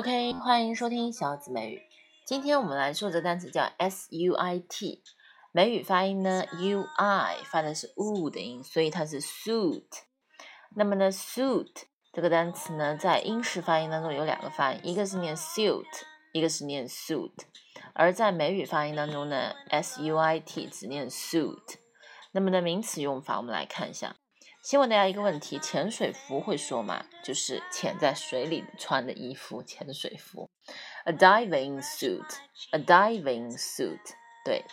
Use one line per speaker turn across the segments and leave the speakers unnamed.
OK，欢迎收听小紫美语。今天我们来说的单词叫 s u i t，美语发音呢 u i 发的是 u 的音，所以它是 suit。那么呢 suit 这个单词呢，在英式发音当中有两个发音，一个是念 suit，一个是念 suit。而在美语发音当中呢，s u i t 只念 suit。那么呢名词用法，我们来看一下。先问大家一个问题：潜水服会说吗？就是潜在水里穿的衣服，潜水服，a diving suit，a diving suit。对，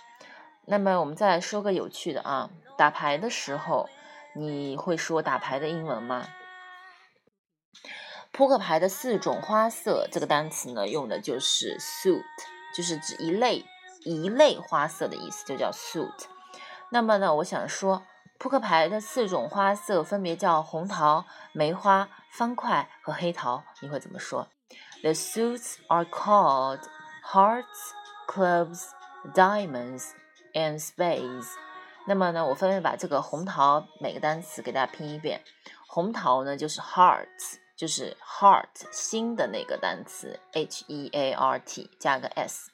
那么我们再来说个有趣的啊，打牌的时候你会说打牌的英文吗？扑克牌的四种花色这个单词呢，用的就是 suit，就是指一类一类花色的意思，就叫 suit。那么呢，我想说。扑克牌的四种花色分别叫红桃、梅花、方块和黑桃。你会怎么说？The suits are called hearts, clubs, diamonds, and spades。那么呢，我分别把这个红桃每个单词给大家拼一遍。红桃呢就是 hearts，就是 heart 心的那个单词，h e a r t 加个 s。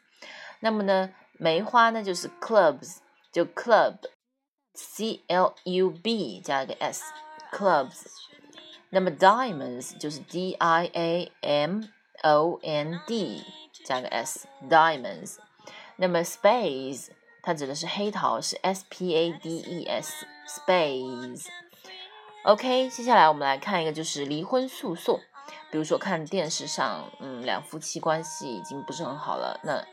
那么呢，梅花呢就是 clubs，就 club。C L U B 加一个 S，clubs。那么 diamonds 就是 D I A M O N D 加个 S，diamonds。那么 spades 它指的是黑桃，是 S P A D E S，spades。OK，接下来我们来看一个就是离婚诉讼。比如说看电视上，嗯，两夫妻关系已经不是很好了，那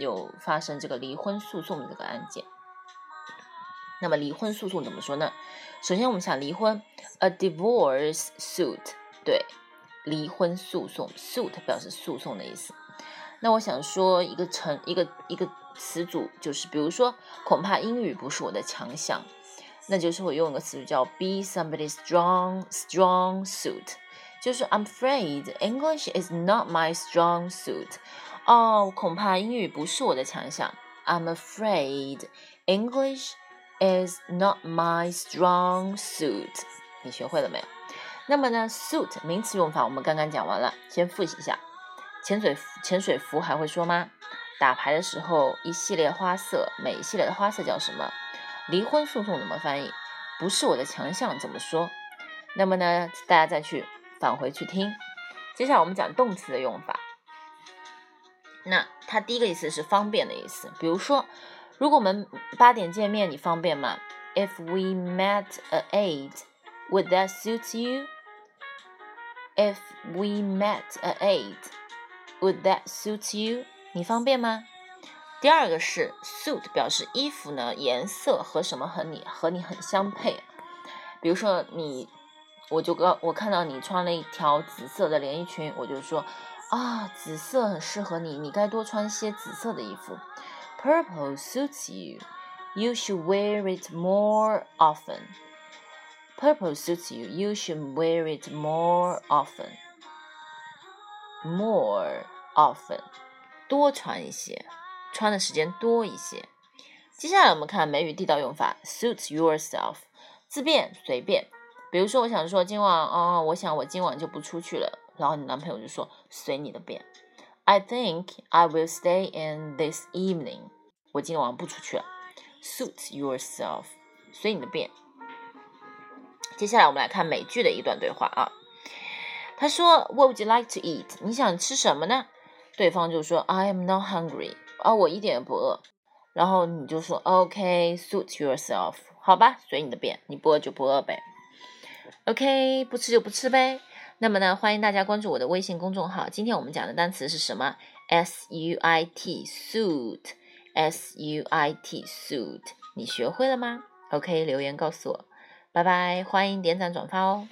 有发生这个离婚诉讼的这个案件。那么离婚诉讼怎么说呢？首先我们想离婚，a divorce suit，对，离婚诉讼，suit 表示诉讼的意思。那我想说一个成一个一个词组，就是比如说，恐怕英语不是我的强项，那就是我用一个词组叫 be somebody's strong strong suit，就是 I'm afraid English is not my strong suit。哦，恐怕英语不是我的强项，I'm afraid English。Is not my strong suit。你学会了没有？那么呢，suit 名词用法我们刚刚讲完了，先复习一下。潜水潜水服还会说吗？打牌的时候一系列花色，每一系列的花色叫什么？离婚诉讼怎么翻译？不是我的强项怎么说？那么呢，大家再去返回去听。接下来我们讲动词的用法。那它第一个意思是方便的意思，比如说。如果我们八点见面，你方便吗？If we met at eight, would that suit you? If we met at eight, would that suit you? 你方便吗？第二个是 suit，表示衣服呢颜色和什么和你和你很相配。比如说你，我就刚我看到你穿了一条紫色的连衣裙，我就说啊，紫色很适合你，你该多穿些紫色的衣服。Purple suits you. You should wear it more often. Purple suits you. You should wear it more often. More often，多穿一些，穿的时间多一些。接下来我们看美语地道用法，suit yourself，自便随便。比如说，我想说今晚，哦，我想我今晚就不出去了。然后你男朋友就说随你的便。I think I will stay in this evening. 我今天晚上不出去了。Suit yourself，随你的便。接下来我们来看美剧的一段对话啊。他说：“What would you like to eat？” 你想吃什么呢？对方就说：“I am not hungry。”啊，我一点也不饿。然后你就说：“OK，suit yourself。”好吧，随你的便，你不饿就不饿呗。OK，不吃就不吃呗。那么呢，欢迎大家关注我的微信公众号。今天我们讲的单词是什么？S-U-I-T，suit。S U I T suit，你学会了吗？OK，留言告诉我，拜拜，欢迎点赞转发哦。